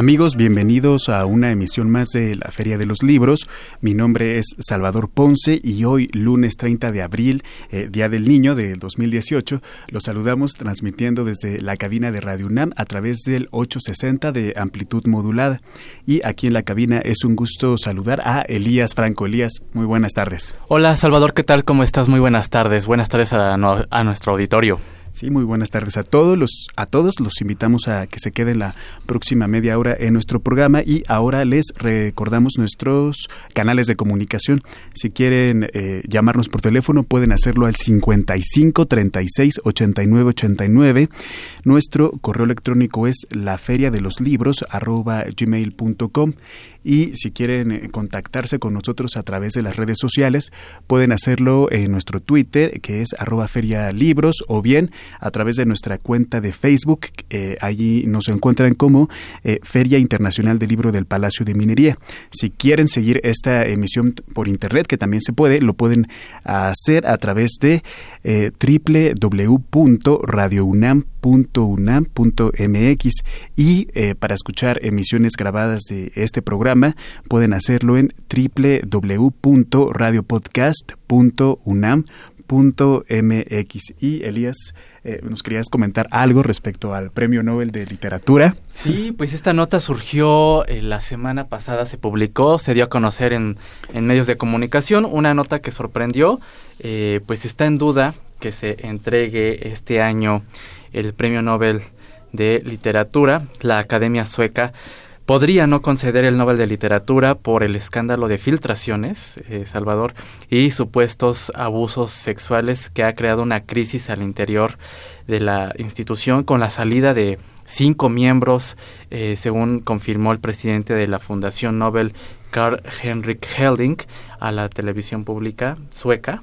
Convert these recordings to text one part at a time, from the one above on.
Amigos, bienvenidos a una emisión más de la Feria de los Libros. Mi nombre es Salvador Ponce y hoy, lunes 30 de abril, eh, Día del Niño de 2018, los saludamos transmitiendo desde la cabina de Radio UNAM a través del 860 de amplitud modulada. Y aquí en la cabina es un gusto saludar a Elías Franco. Elías, muy buenas tardes. Hola Salvador, ¿qué tal? ¿Cómo estás? Muy buenas tardes. Buenas tardes a nuestro auditorio. Sí, muy buenas tardes a todos. Los, a todos los invitamos a que se queden la próxima media hora en nuestro programa y ahora les recordamos nuestros canales de comunicación. Si quieren eh, llamarnos por teléfono pueden hacerlo al 55 36 89 89. Nuestro correo electrónico es la de los libros gmail.com y si quieren eh, contactarse con nosotros a través de las redes sociales pueden hacerlo en nuestro Twitter que es arroba feria libros o bien a través de nuestra cuenta de Facebook. Eh, allí nos encuentran como eh, Feria Internacional del Libro del Palacio de Minería. Si quieren seguir esta emisión por internet, que también se puede, lo pueden hacer a través de eh, www.radiounam.unam.mx y eh, para escuchar emisiones grabadas de este programa pueden hacerlo en www.radiopodcast.unam.mx. Y Elías, eh, nos querías comentar algo respecto al Premio Nobel de Literatura. Sí, pues esta nota surgió eh, la semana pasada, se publicó, se dio a conocer en, en medios de comunicación, una nota que sorprendió, pues está en duda que se entregue este año el Premio Nobel de Literatura, la Academia Sueca podría no conceder el Nobel de Literatura por el escándalo de filtraciones, eh, Salvador, y supuestos abusos sexuales que ha creado una crisis al interior de la institución con la salida de cinco miembros, eh, según confirmó el presidente de la Fundación Nobel, Carl Henrik Helding, a la televisión pública sueca.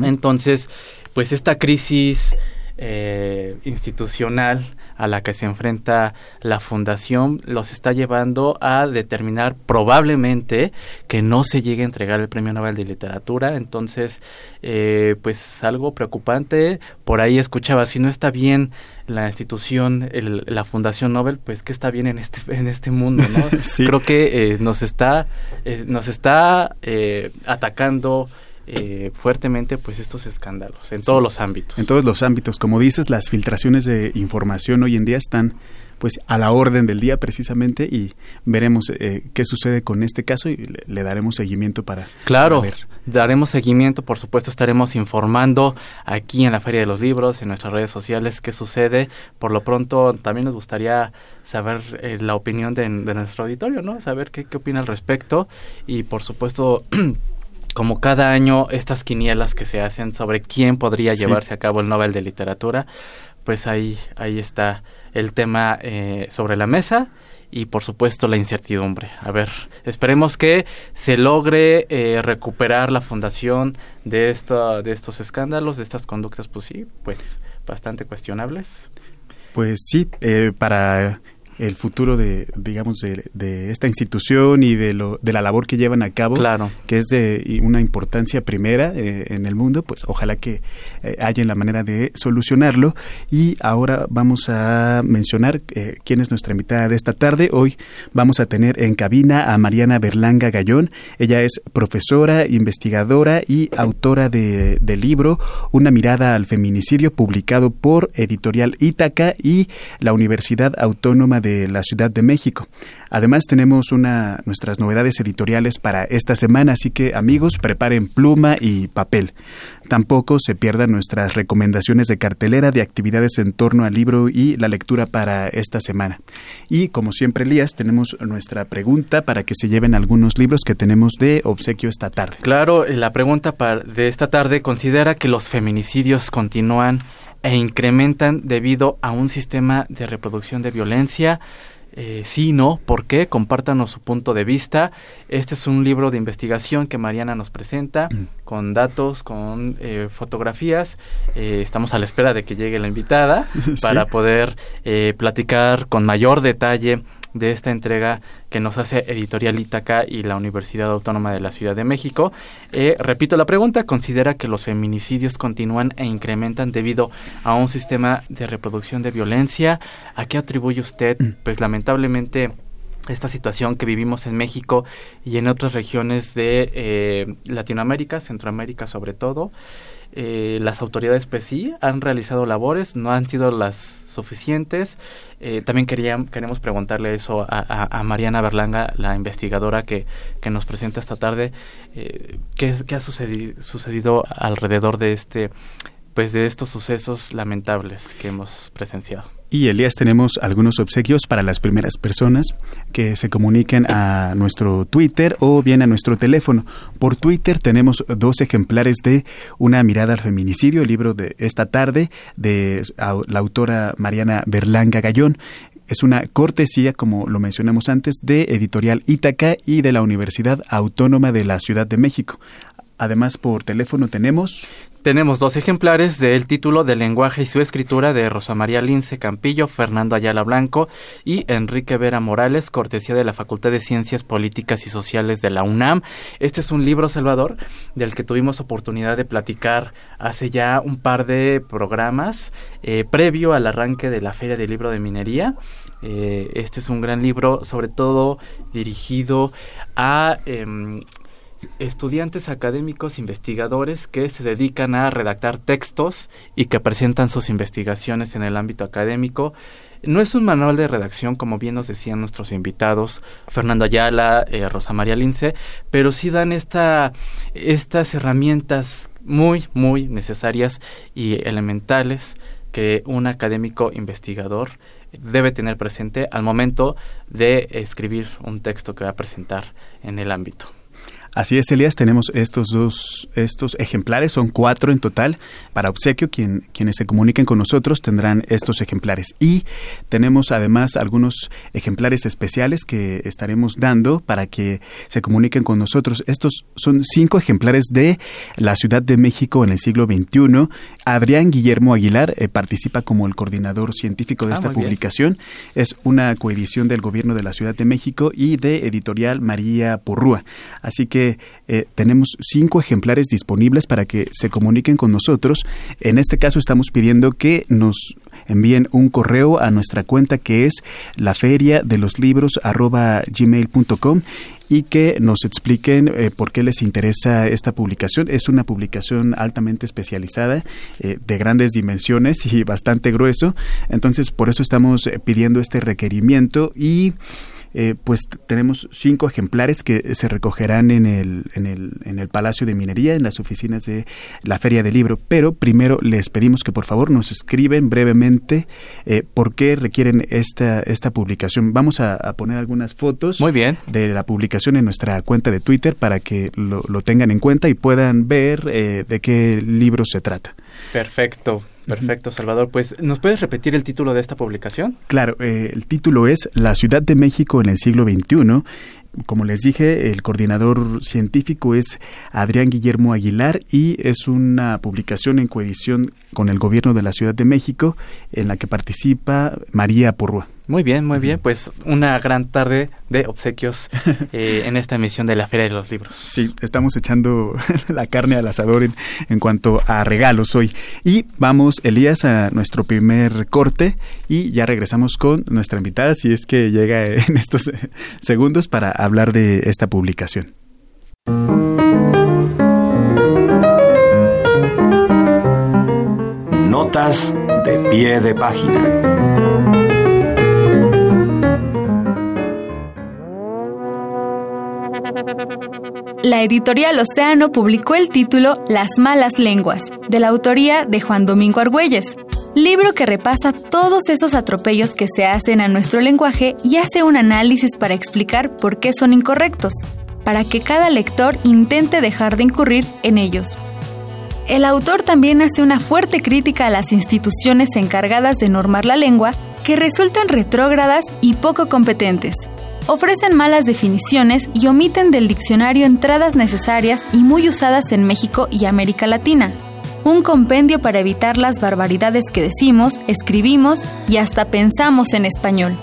Entonces, pues esta crisis eh, institucional a la que se enfrenta la fundación los está llevando a determinar probablemente que no se llegue a entregar el premio Nobel de literatura. Entonces eh, pues algo preocupante. Por ahí escuchaba si no está bien la institución la fundación Nobel pues que está bien en este en este mundo no creo que eh, nos está eh, nos está atacando eh, fuertemente pues estos escándalos en todos los ámbitos. En todos los ámbitos, como dices, las filtraciones de información hoy en día están pues a la orden del día precisamente y veremos eh, qué sucede con este caso y le, daremos seguimiento para claro daremos seguimiento por supuesto estaremos informando aquí en la feria de los libros en nuestras redes sociales qué sucede. Por lo pronto también nos gustaría saber eh, la opinión de, nuestro auditorio no saber qué, qué opina al respecto. Y por supuesto como cada año estas quinielas que se hacen sobre quién podría llevarse a cabo el Nobel de Literatura, pues ahí, ahí está el tema eh, sobre la mesa y por supuesto la incertidumbre. A ver, esperemos que se logre eh, recuperar la fundación de, esto, de estos escándalos, de estas conductas, pues sí, pues bastante cuestionables. Pues sí, eh, para el futuro de, digamos, de, esta institución y de, lo, de la labor que llevan a cabo, claro. que es de una importancia primera eh, en el mundo, pues ojalá que eh, haya la manera de solucionarlo. Y ahora vamos a mencionar eh, quién es nuestra invitada de esta tarde. Hoy vamos a tener en cabina a Mariana Berlanga Gallón. Ella es profesora, investigadora y autora de, del libro Una mirada al feminicidio, publicado por Editorial Ítaca y la Universidad Autónoma de la Ciudad de México. Además tenemos una nuestras novedades editoriales para esta semana, así que amigos, preparen pluma y papel. Tampoco se pierdan nuestras recomendaciones de cartelera de actividades en torno al libro y la lectura para esta semana. Y como siempre, Elías, tenemos nuestra pregunta para que se lleven algunos libros que tenemos de obsequio esta tarde. Claro, la pregunta de esta tarde considera que los feminicidios continúan e incrementan debido a un sistema de reproducción de violencia. eh, sí, no, ¿por qué? Compártanos su punto de vista. Este es un libro de investigación que Mariana nos presenta mm. con datos, con eh, fotografías. Eh, estamos a la espera de que llegue la invitada para poder eh, platicar con mayor detalle de esta entrega que nos hace Editorial Ítaca y la Universidad Autónoma de la Ciudad de México. Eh, repito la pregunta, ¿considera que los feminicidios continúan e incrementan debido a un sistema de reproducción de violencia? ¿A qué atribuye usted? Mm. Pues lamentablemente esta situación que vivimos en México y en otras regiones de eh, Latinoamérica, Centroamérica sobre todo. Eh, las autoridades pues sí han realizado labores, no han sido las suficientes. Eh, también quería, queremos preguntarle eso a, Mariana Berlanga, la investigadora que, nos presenta esta tarde. ¿qué, ¿qué, ha sucedido, sucedido alrededor de este pues de estos sucesos lamentables que hemos presenciado. Y Elías, tenemos algunos obsequios para las primeras personas que se comuniquen a nuestro Twitter o bien a nuestro teléfono. Por Twitter tenemos dos ejemplares de Una mirada al feminicidio, el libro de esta tarde de la autora Mariana Berlanga Gallón. Es una cortesía, como lo mencionamos antes, de Editorial Ítaca y de la Universidad Autónoma de la Ciudad de México. Además, por teléfono tenemos tenemos dos ejemplares del título de lenguaje y su escritura de Rosa María Lince Campillo, Fernando Ayala Blanco y Enrique Vera Morales, cortesía de la Facultad de Ciencias Políticas y Sociales de la UNAM. Este es un libro, Salvador, del que tuvimos oportunidad de platicar hace ya un par de programas, eh, previo al arranque de la Feria del Libro de Minería. Eh, este es un gran libro, sobre todo dirigido a em, estudiantes académicos investigadores que se dedican a redactar textos y que presentan sus investigaciones en el ámbito académico. No es un manual de redacción, como bien nos decían nuestros invitados, Fernando Ayala, eh, Rosa María Lince, pero sí dan esta, estas herramientas muy, muy necesarias y elementales que un académico investigador debe tener presente al momento de escribir un texto que va a presentar en el ámbito. Así es, Elías, tenemos estos dos estos ejemplares, son cuatro en total para obsequio. Quien, quienes se comuniquen con nosotros tendrán estos ejemplares. Y tenemos además algunos ejemplares especiales que estaremos dando para que se comuniquen con nosotros. Estos son cinco ejemplares de la Ciudad de México en el siglo XXI. Adrián Guillermo Aguilar eh, participa como el coordinador científico de ah, esta publicación. Es una coedición del Gobierno de la Ciudad de México y de Editorial María Porrúa. Así que eh, tenemos cinco ejemplares disponibles para que se comuniquen con nosotros. En este caso estamos pidiendo que nos envíen un correo a nuestra cuenta que es la feria de los libros gmail.com y que nos expliquen eh, por qué les interesa esta publicación. Es una publicación altamente especializada, eh, de grandes dimensiones y bastante grueso. Entonces, por eso estamos pidiendo este requerimiento y eh, pues tenemos cinco ejemplares que se recogerán en el, en, el, en el Palacio de Minería, en las oficinas de la Feria del Libro. Pero primero les pedimos que por favor nos escriben brevemente eh, por qué requieren esta, esta publicación. Vamos a, poner algunas fotos Muy bien. de la publicación en nuestra cuenta de Twitter para que lo, lo tengan en cuenta y puedan ver eh, de qué libro se trata. Perfecto. Perfecto, Salvador. Pues, ¿nos puedes repetir el título de esta publicación? Claro, eh, el título es La Ciudad de México en el siglo XXI. Como les dije, el coordinador científico es Adrián Guillermo Aguilar y es una publicación en coedición con el gobierno de la Ciudad de México en la que participa María Porrúa. Muy bien, muy bien. Pues una gran tarde de obsequios eh, en esta emisión de la Feria de los Libros. Sí, estamos echando la carne al asador en, en, cuanto a regalos hoy. Y vamos, Elías, a nuestro primer corte y ya regresamos con nuestra invitada, si es que llega en estos segundos para hablar de esta publicación. Notas de pie de página. La editorial Océano publicó el título Las malas lenguas, de la autoría de Juan Domingo Argüelles, libro que repasa todos esos atropellos que se hacen a nuestro lenguaje y hace un análisis para explicar por qué son incorrectos, para que cada lector intente dejar de incurrir en ellos. El autor también hace una fuerte crítica a las instituciones encargadas de normar la lengua que resultan retrógradas y poco competentes. Ofrecen malas definiciones y omiten del diccionario entradas necesarias y muy usadas en México y América Latina. Un compendio para evitar las barbaridades que decimos, escribimos y hasta pensamos en español.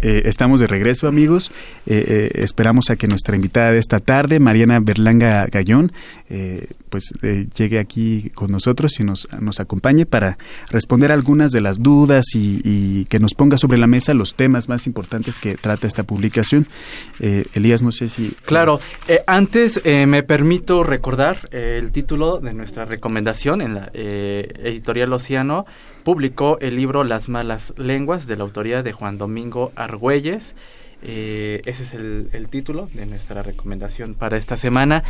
Eh, estamos de regreso, amigos. Eh, eh, esperamos a que nuestra invitada de esta tarde, Mariana Berlanga Gallón, pues llegue aquí con nosotros y nos, nos acompañe para responder algunas de las dudas y, que nos ponga sobre la mesa los temas más importantes que trata esta publicación. Elías, no sé si... Claro, antes me permito recordar el título de nuestra recomendación en la editorial Océano publicó el libro Las malas lenguas de la autoría de Juan Domingo Argüelles. Eh, ese es el, título de nuestra recomendación para esta semana.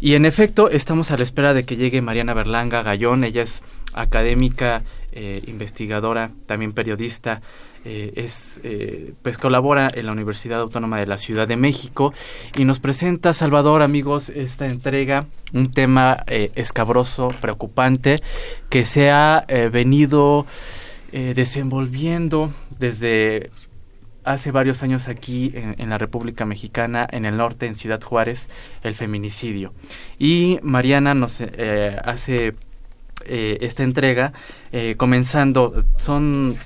Y en efecto, estamos a la espera de que llegue Mariana Berlanga Gallón. Ella es académica, eh, investigadora, también periodista. Eh, es, eh, pues colabora en la Universidad Autónoma de la Ciudad de México y nos presenta, Salvador, amigos, esta entrega, un tema eh, escabroso, preocupante, que se ha venido desenvolviendo desde hace varios años aquí en, la República Mexicana, en el norte, en Ciudad Juárez, el feminicidio. Y Mariana nos hace esta entrega, comenzando, son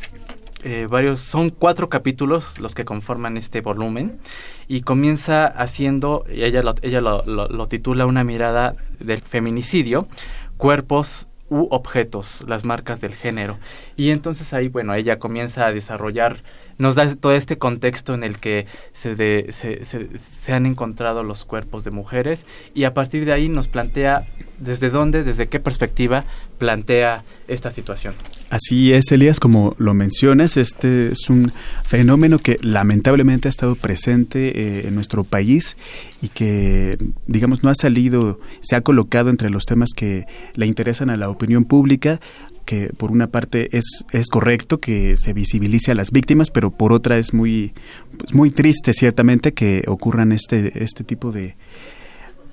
eh, varios, son cuatro capítulos los que conforman este volumen y comienza haciendo, ella lo, ella lo, titula Una mirada del feminicidio, cuerpos u objetos, las marcas del género. Y entonces ahí, bueno, ella comienza a desarrollar, nos da todo este contexto en el que se, se, se, han encontrado los cuerpos de mujeres y a partir de ahí nos plantea desde dónde, desde qué perspectiva plantea esta situación. Así es, Elías, como lo mencionas, este es un fenómeno que lamentablemente ha estado presente eh, en nuestro país y que, digamos, no ha salido, se ha colocado entre los temas que le interesan a la opinión pública, que por una parte es, es correcto que se visibilice a las víctimas, pero por otra es muy, pues muy triste ciertamente que ocurran este, este tipo de,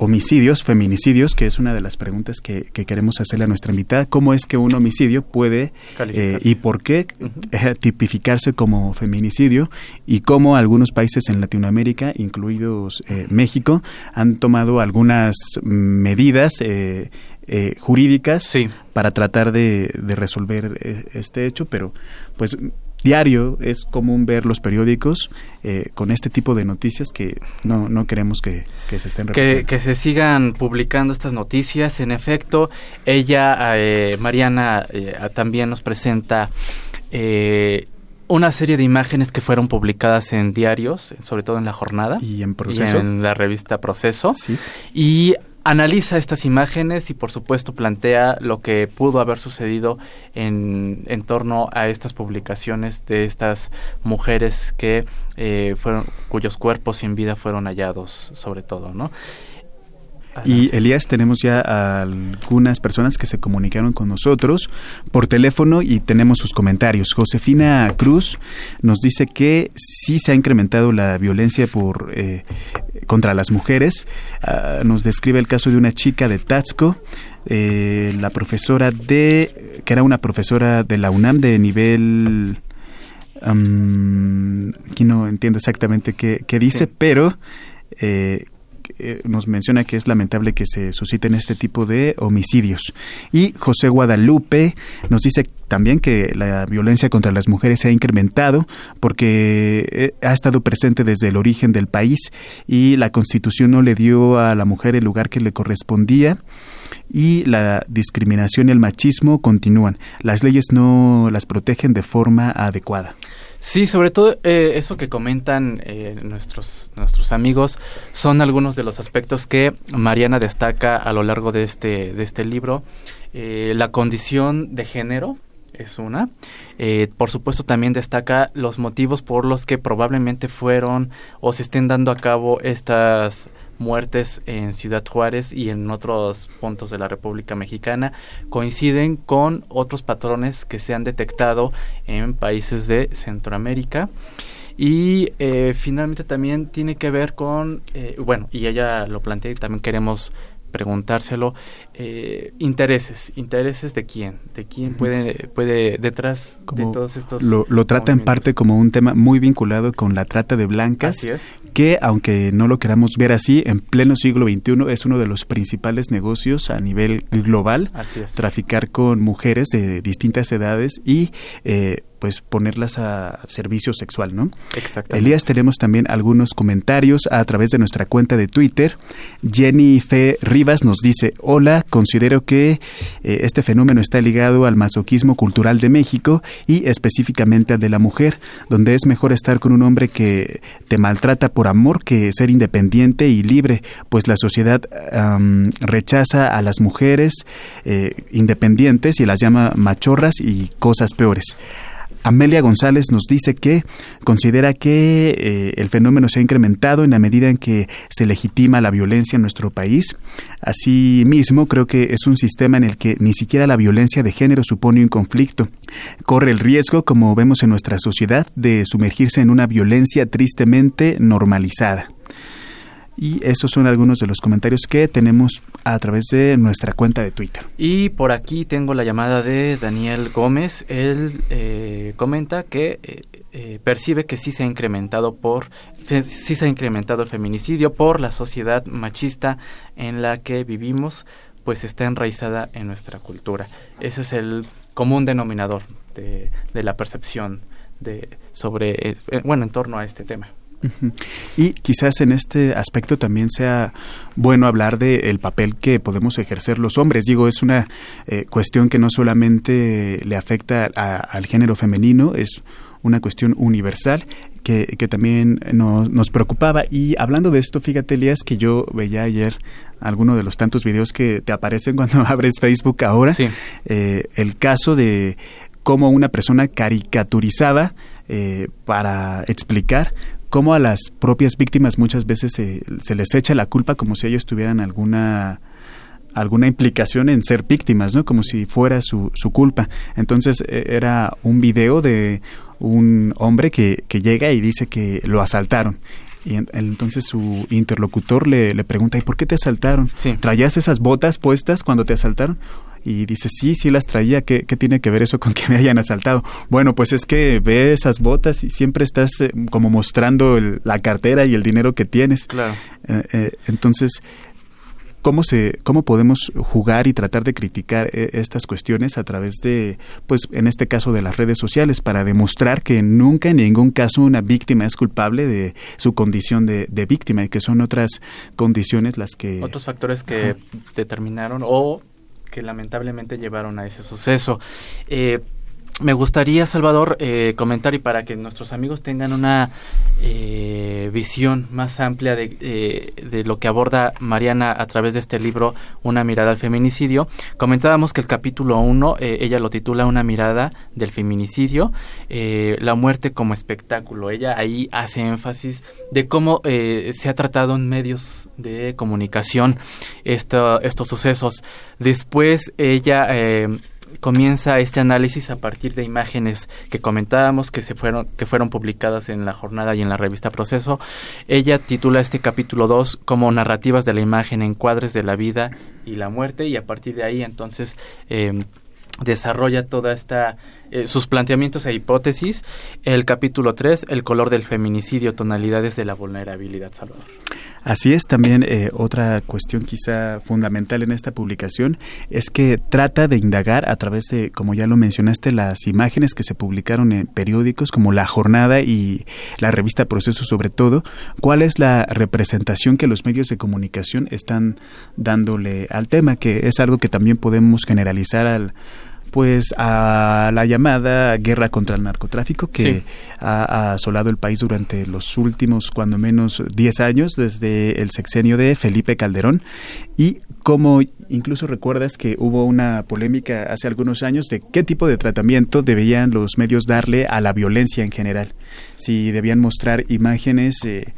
homicidios, feminicidios, que es una de las preguntas que, queremos hacerle a nuestra invitada. ¿Cómo es que un homicidio puede eh, y por qué eh, tipificarse como feminicidio? Y cómo algunos países en Latinoamérica, incluidos eh, México, han tomado algunas medidas jurídicas para tratar de, de resolver este hecho, pero pues diario es común ver los periódicos eh, con este tipo de noticias que no, no queremos que, se estén que, que, se sigan publicando estas noticias. En efecto, ella, eh, Mariana, eh, también nos presenta una serie de imágenes que fueron publicadas en diarios, sobre todo en la jornada. Y en proceso. en la revista Proceso. Sí. Y analiza estas imágenes y por supuesto plantea lo que pudo haber sucedido en, en torno a estas publicaciones de estas mujeres que eh, fueron cuyos cuerpos sin vida fueron hallados sobre todo no y Elías, tenemos ya algunas personas que se comunicaron con nosotros por teléfono y tenemos sus comentarios. Josefina Cruz nos dice que sí se ha incrementado la violencia por eh, contra las mujeres. Ah, nos describe el caso de una chica de Tatzco, eh, la profesora de, que era una profesora de la UNAM de nivel aquí no entiendo exactamente qué, dice, pero eh, eh, nos menciona que es lamentable que se susciten este tipo de homicidios. Y José Guadalupe nos dice también que la violencia contra las mujeres se ha incrementado porque eh, ha estado presente desde el origen del país y la Constitución no le dio a la mujer el lugar que le correspondía y la discriminación y el machismo continúan. Las leyes no las protegen de forma adecuada. Sí, sobre todo eh, eso que comentan eh, nuestros, nuestros amigos son algunos de los aspectos que Mariana destaca a lo largo de este, de este libro. Eh, la condición de género es una. por supuesto también destaca los motivos por los que probablemente fueron o se estén dando a cabo estas muertes en Ciudad Juárez y en otros puntos de la República Mexicana coinciden con otros patrones que se han detectado en países de Centroamérica. Y eh, finalmente también tiene que ver con, eh, bueno, y ella lo plantea y también queremos preguntárselo. Eh, intereses, intereses de quién, de quién puede, puede detrás de todos estos. Lo, lo trata en parte como un tema muy vinculado con la trata de blancas. Así es. Que, aunque no lo queramos ver así, en pleno siglo XXI es uno de los principales negocios a nivel global. Así es. Traficar con mujeres de distintas edades y eh, pues ponerlas a servicio sexual, ¿no? Exactamente. Elías, tenemos también algunos comentarios a través de nuestra cuenta de Twitter. Jenny Fe Rivas nos dice, hola, considero que eh, este fenómeno está ligado al masoquismo cultural de México y específicamente al de la mujer, donde es mejor estar con un hombre que te maltrata por amor que ser independiente y libre, pues la sociedad rechaza a las mujeres eh, independientes y las llama machorras y cosas peores. Amelia González nos dice que considera que eh, el fenómeno se ha incrementado en la medida en que se legitima la violencia en nuestro país. Asimismo, creo que es un sistema en el que ni siquiera la violencia de género supone un conflicto. Corre el riesgo, como vemos en nuestra sociedad, de sumergirse en una violencia tristemente normalizada. Y esos son algunos de los comentarios que tenemos a través de nuestra cuenta de Twitter. Y por aquí tengo la llamada de Daniel Gómez. Él eh, comenta que eh, eh, percibe que sí se ha incrementado por sí, se ha incrementado el feminicidio por la sociedad machista en la que vivimos, pues está enraizada en nuestra cultura. Ese es el común denominador de, la percepción de sobre bueno en torno a este tema. Y quizás en este aspecto también sea bueno hablar del papel que podemos ejercer los hombres. Digo, es una eh, cuestión que no solamente le afecta al género femenino, es una cuestión universal que, que también nos, nos, preocupaba. Y hablando de esto, fíjate, Elías, que yo veía ayer alguno de los tantos videos que te aparecen cuando abres Facebook ahora, eh, el caso de cómo una persona caricaturizaba eh, para explicar cómo a las propias víctimas muchas veces se, se les echa la culpa como si ellos tuvieran alguna alguna implicación en ser víctimas, ¿no? Como si fuera su, su culpa. Entonces e, era un video de un hombre que, que llega y dice que lo asaltaron. Y entonces su interlocutor le, le pregunta, ¿y por qué te asaltaron? Sí. ¿Traías esas botas puestas cuando te asaltaron? Y dice, sí, sí las traía, ¿Qué, ¿qué, tiene que ver eso con que me hayan asaltado? Bueno, pues es que ve esas botas y siempre estás eh, como mostrando el, la cartera y el dinero que tienes. Claro. Eh, eh, entonces, ¿cómo, se, ¿cómo podemos jugar y tratar de criticar eh, estas cuestiones a través de, pues en este caso de las redes sociales, para demostrar que nunca en ningún caso una víctima es culpable de su condición de, de víctima y que son otras condiciones las que... Otros factores que Ajá. determinaron o que lamentablemente llevaron a ese suceso. Eh, me gustaría, Salvador, eh, comentar y para que nuestros amigos tengan una eh, visión más amplia de, eh, de, lo que aborda Mariana a través de este libro, Una mirada al feminicidio. Comentábamos que el capítulo 1, eh, ella lo titula Una mirada del feminicidio, eh, la muerte como espectáculo. Ella ahí hace énfasis de cómo se ha tratado en medios de comunicación esto, estos sucesos. Después ella comienza este análisis a partir de imágenes que comentábamos que se fueron que fueron publicadas en la jornada y en la revista Proceso. Ella titula este capítulo 2 como narrativas de la imagen, encuadres de la vida y la muerte y a partir de ahí entonces eh, desarrolla toda esta eh, sus planteamientos e hipótesis. El capítulo 3, el color del feminicidio, tonalidades de la vulnerabilidad, Salvador. Así es, también eh, otra cuestión quizá fundamental en esta publicación es que trata de indagar a través de, como ya lo mencionaste, las imágenes que se publicaron en periódicos como La Jornada y la revista Proceso sobre todo, cuál es la representación que los medios de comunicación están dándole al tema, que es algo que también podemos generalizar al pues a la llamada guerra contra el narcotráfico que sí. ha, asolado el país durante los últimos cuando menos 10 años desde el sexenio de Felipe Calderón y como incluso recuerdas que hubo una polémica hace algunos años de qué tipo de tratamiento debían los medios darle a la violencia en general si debían mostrar imágenes eh,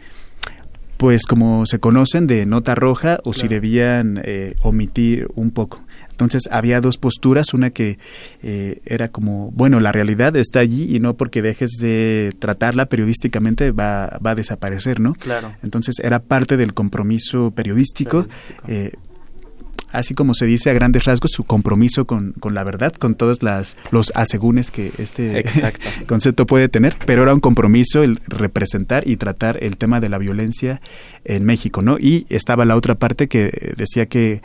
pues como se conocen de nota roja o claro. si debían eh, omitir un poco entonces había dos posturas, una que eh, era como, bueno, la realidad está allí y no porque dejes de tratarla periodísticamente va, va a desaparecer, ¿no? Claro. Entonces era parte del compromiso periodístico. periodístico. Eh, así como se dice a grandes rasgos, su compromiso con, con la verdad, con todos las, los asegúnes que este concepto puede tener, pero era un compromiso el representar y tratar el tema de la violencia en México, ¿no? Y estaba la otra parte que decía que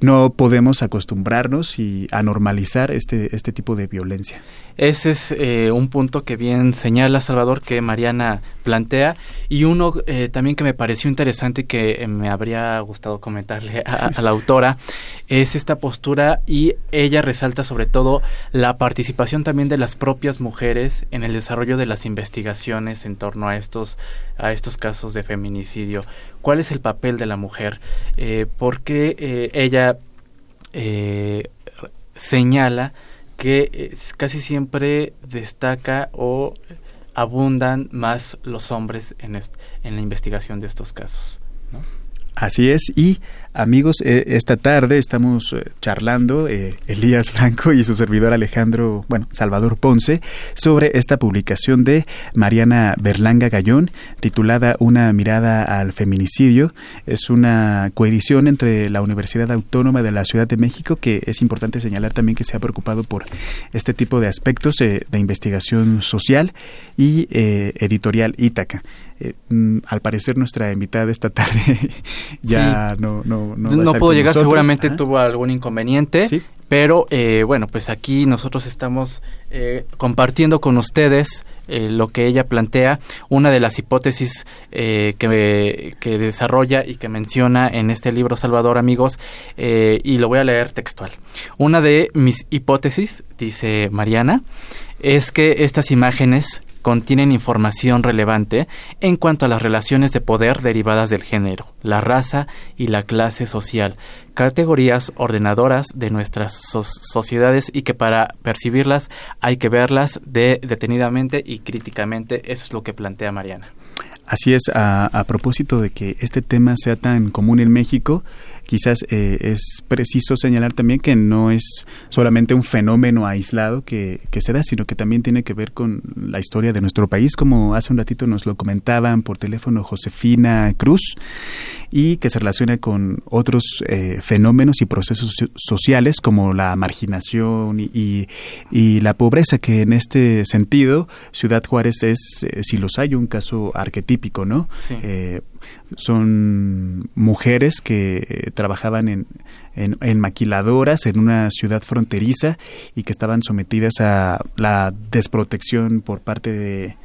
no podemos acostumbrarnos y a normalizar este, este tipo de violencia. Ese es eh, un punto que bien señala Salvador que Mariana plantea y uno eh, también que me pareció interesante y que me habría gustado comentarle a, la autora es esta postura y ella resalta sobre todo la participación también de las propias mujeres en el desarrollo de las investigaciones en torno a estos a estos casos de feminicidio. ¿Cuál es el papel de la mujer? Eh, porque ella señala que casi siempre destaca o abundan más los hombres en, en la investigación de estos casos. Así es, y Amigos, eh, esta tarde estamos eh, charlando, eh, Elías Blanco y su servidor Alejandro, bueno, Salvador Ponce, sobre esta publicación de Mariana Berlanga Gallón, titulada Una mirada al feminicidio. Es una coedición entre la Universidad Autónoma de la Ciudad de México, que es importante señalar también que se ha preocupado por este tipo de aspectos de investigación social y editorial Ítaca. Mm, al parecer nuestra invitada esta tarde ya no, no no, pudo llegar, seguramente tuvo algún inconveniente. Pero eh, bueno, pues aquí nosotros estamos eh, compartiendo con ustedes eh, lo que ella plantea, una de las hipótesis que, que, desarrolla y que menciona en este libro Salvador, amigos, y lo voy a leer textual. Una de mis hipótesis, dice Mariana, es que estas imágenes contienen información relevante en cuanto a las relaciones de poder derivadas del género, la raza y la clase social, categorías ordenadoras de nuestras sociedades y que para percibirlas hay que verlas de, detenidamente y críticamente. Eso es lo que plantea Mariana. Así es, a, a propósito de que este tema sea tan común en México, quizás eh, es preciso señalar también que no es solamente un fenómeno aislado que, que, se da, sino que también tiene que ver con la historia de nuestro país, como hace un ratito nos lo comentaban por teléfono Josefina Cruz, y que se relaciona con otros eh, fenómenos y procesos sociales como la marginación y, y, la pobreza, que en este sentido Ciudad Juárez es, eh, si los hay, un caso arquetípico, ¿no? Sí son mujeres que trabajaban en, en, maquiladoras en una ciudad fronteriza y que estaban sometidas a la desprotección por parte de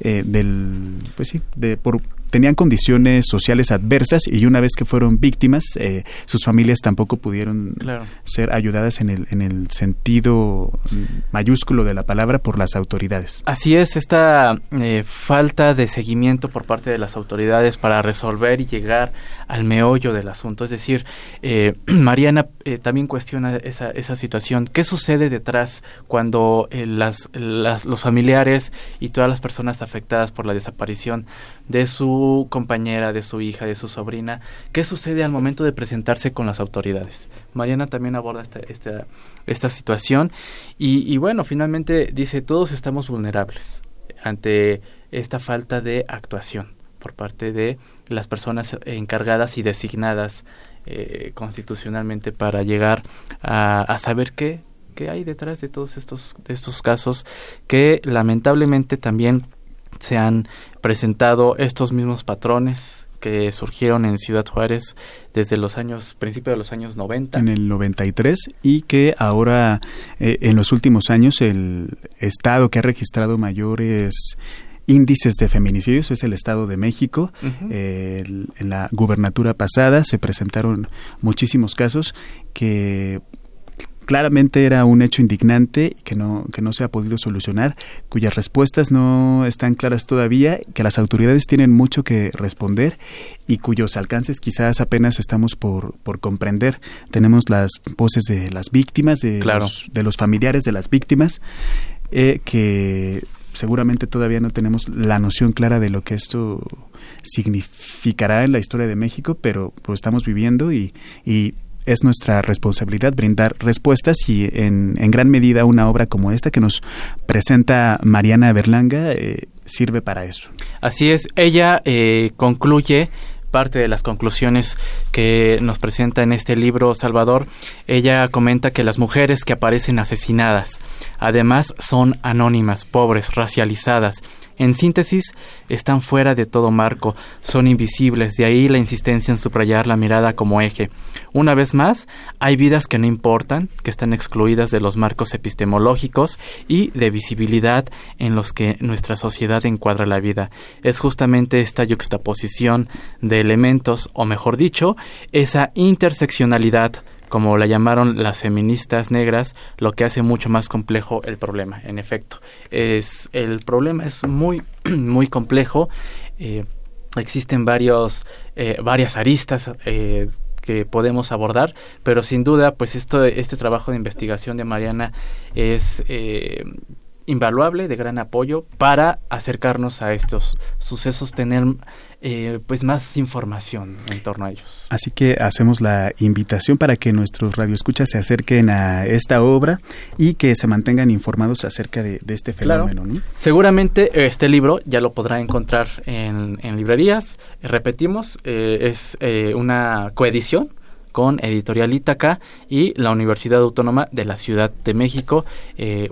eh, del pues sí de por tenían condiciones sociales adversas y una vez que fueron víctimas, eh, sus familias tampoco pudieron ser ayudadas en el, en el sentido mayúsculo de la palabra por las autoridades. Así es, esta eh, falta de seguimiento por parte de las autoridades para resolver y llegar al meollo del asunto. Es decir, eh, Mariana también cuestiona esa, esa situación. ¿Qué sucede detrás cuando las, las, los familiares y todas las personas afectadas por la desaparición de su compañera, de su hija, de su sobrina. ¿Qué sucede al momento de presentarse con las autoridades? Mariana también aborda esta, esta, situación y, y bueno, finalmente dice, todos estamos vulnerables ante esta falta de actuación por parte de las personas encargadas y designadas eh, constitucionalmente para llegar a, a saber qué, qué hay detrás de todos estos, de estos casos que lamentablemente también se han presentado estos mismos patrones que surgieron en Ciudad Juárez desde los años, principio de los años 90. En el 93 y que ahora eh, en los últimos años el estado que ha registrado mayores índices de feminicidios es el Estado de México. en la gubernatura pasada se presentaron muchísimos casos que claramente era un hecho indignante que no, que no se ha podido solucionar, cuyas respuestas no están claras todavía, que las autoridades tienen mucho que responder y cuyos alcances quizás apenas estamos por, por comprender. Tenemos las voces de las víctimas, de, los, de los familiares de las víctimas, eh, que seguramente todavía no tenemos la noción clara de lo que esto significará en la historia de México, pero lo estamos viviendo y, y es nuestra responsabilidad brindar respuestas y en, en, gran medida una obra como esta que nos presenta Mariana Berlanga eh, sirve para eso. Así es, ella eh, concluye parte de las conclusiones que nos presenta en este libro Salvador, ella comenta que las mujeres que aparecen asesinadas, además son anónimas, pobres, racializadas, en síntesis, están fuera de todo marco, son invisibles, de ahí la insistencia en subrayar la mirada como eje. Una vez más, hay vidas que no importan, que están excluidas de los marcos epistemológicos y de visibilidad en los que nuestra sociedad encuadra la vida. Es justamente esta yuxtaposición de elementos, o mejor dicho, esa interseccionalidad como la llamaron las feministas negras, lo que hace mucho más complejo el problema. En efecto, es el problema es muy muy complejo. Eh, existen varios eh, varias aristas eh, que podemos abordar, pero sin duda, pues esto, este trabajo de investigación de Mariana es invaluable, de gran apoyo para acercarnos a estos sucesos, tener eh, pues más información en torno a ellos. Así que hacemos la invitación para que nuestros radioescuchas se acerquen a esta obra y que se mantengan informados acerca de, este fenómeno. Seguramente este libro ya lo podrá encontrar en, librerías. Repetimos, eh, es eh, una coedición con Editorial Ítaca y la Universidad Autónoma de la Ciudad de México,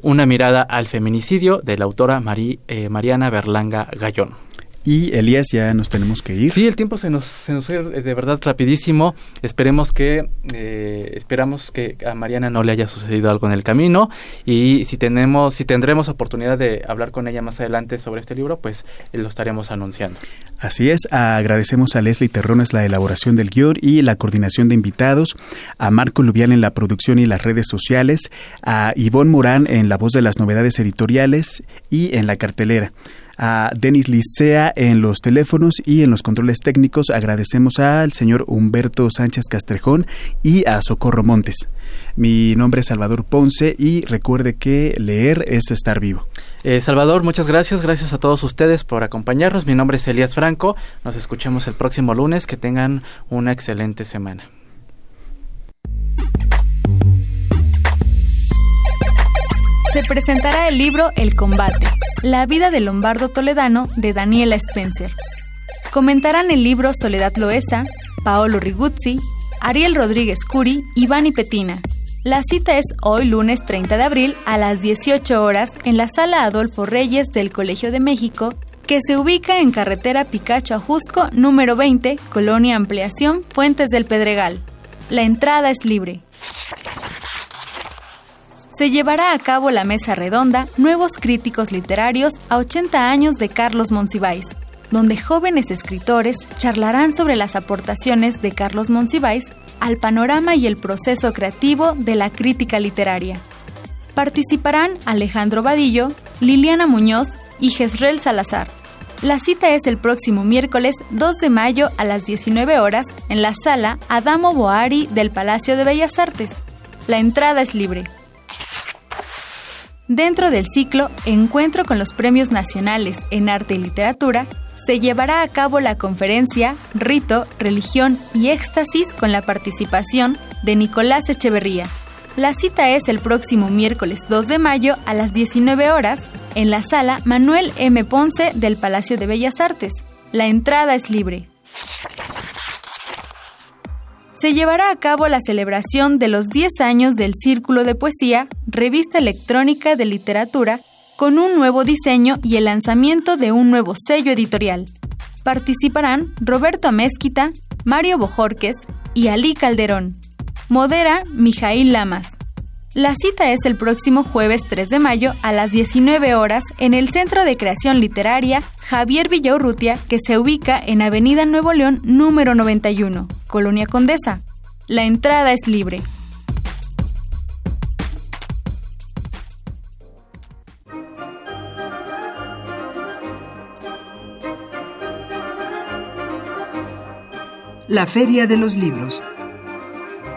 una mirada al feminicidio de la autora Mariana Berlanga Gallón. Y Elías, ya nos tenemos que ir. Sí, el tiempo se nos, se nos fue eh, de verdad rapidísimo. Esperemos que, eh, esperamos que a Mariana no le haya sucedido algo en el camino. Y si tenemos, si tendremos oportunidad de hablar con ella más adelante sobre este libro, pues eh, lo estaremos anunciando. Así es, agradecemos a Leslie Terrones la elaboración del guion y la coordinación de invitados, a Marco Lubián en la producción y las redes sociales, a Ivonne Morán en la voz de las novedades editoriales y en la cartelera a Denis Licea en los teléfonos y en los controles técnicos. Agradecemos al señor Humberto Sánchez Castrejón y a Socorro Montes. Mi nombre es Salvador Ponce y recuerde que leer es estar vivo. Eh, Salvador, muchas gracias. Gracias a todos ustedes por acompañarnos. Mi nombre es Elías Franco. Nos escuchamos el próximo lunes. Que tengan una excelente semana. se presentará el libro El combate, la vida del lombardo toledano de Daniela Spencer. Comentarán el libro Soledad Loesa, Paolo Riguzzi, Ariel Rodríguez Curi y Vani Petina. La cita es hoy lunes 30 de abril a las 18 horas en la sala Adolfo Reyes del Colegio de México, que se ubica en carretera Picacho Ajusco número 20, Colonia Ampliación, Fuentes del Pedregal. La entrada es libre se llevará a cabo la mesa redonda Nuevos Críticos Literarios a 80 años de Carlos Monsiváis, donde jóvenes escritores charlarán sobre las aportaciones de Carlos Monsiváis al panorama y el proceso creativo de la crítica literaria. Participarán Alejandro Vadillo, Liliana Muñoz y Jezreel Salazar. La cita es el próximo miércoles 2 de mayo a las 19 horas en la sala Adamo Boari del Palacio de Bellas Artes. La entrada es libre. Dentro del ciclo Encuentro con los Premios Nacionales en Arte y Literatura, se llevará a cabo la conferencia Rito, Religión y Éxtasis con la participación de Nicolás Echeverría. La cita es el próximo miércoles 2 de mayo a las 19 horas en la sala Manuel M. Ponce del Palacio de Bellas Artes. La entrada es libre se llevará a cabo la celebración de los 10 años del Círculo de Poesía, revista electrónica de literatura, con un nuevo diseño y el lanzamiento de un nuevo sello editorial. Participarán Roberto Amezquita, Mario Bojorques y Ali Calderón. Modera Mijail Lamas. La cita es el próximo jueves 3 de mayo a las 19 horas en el Centro de Creación Literaria Javier Villaurrutia, que se ubica en Avenida Nuevo León número 91, Colonia Condesa. La entrada es libre. La Feria de los Libros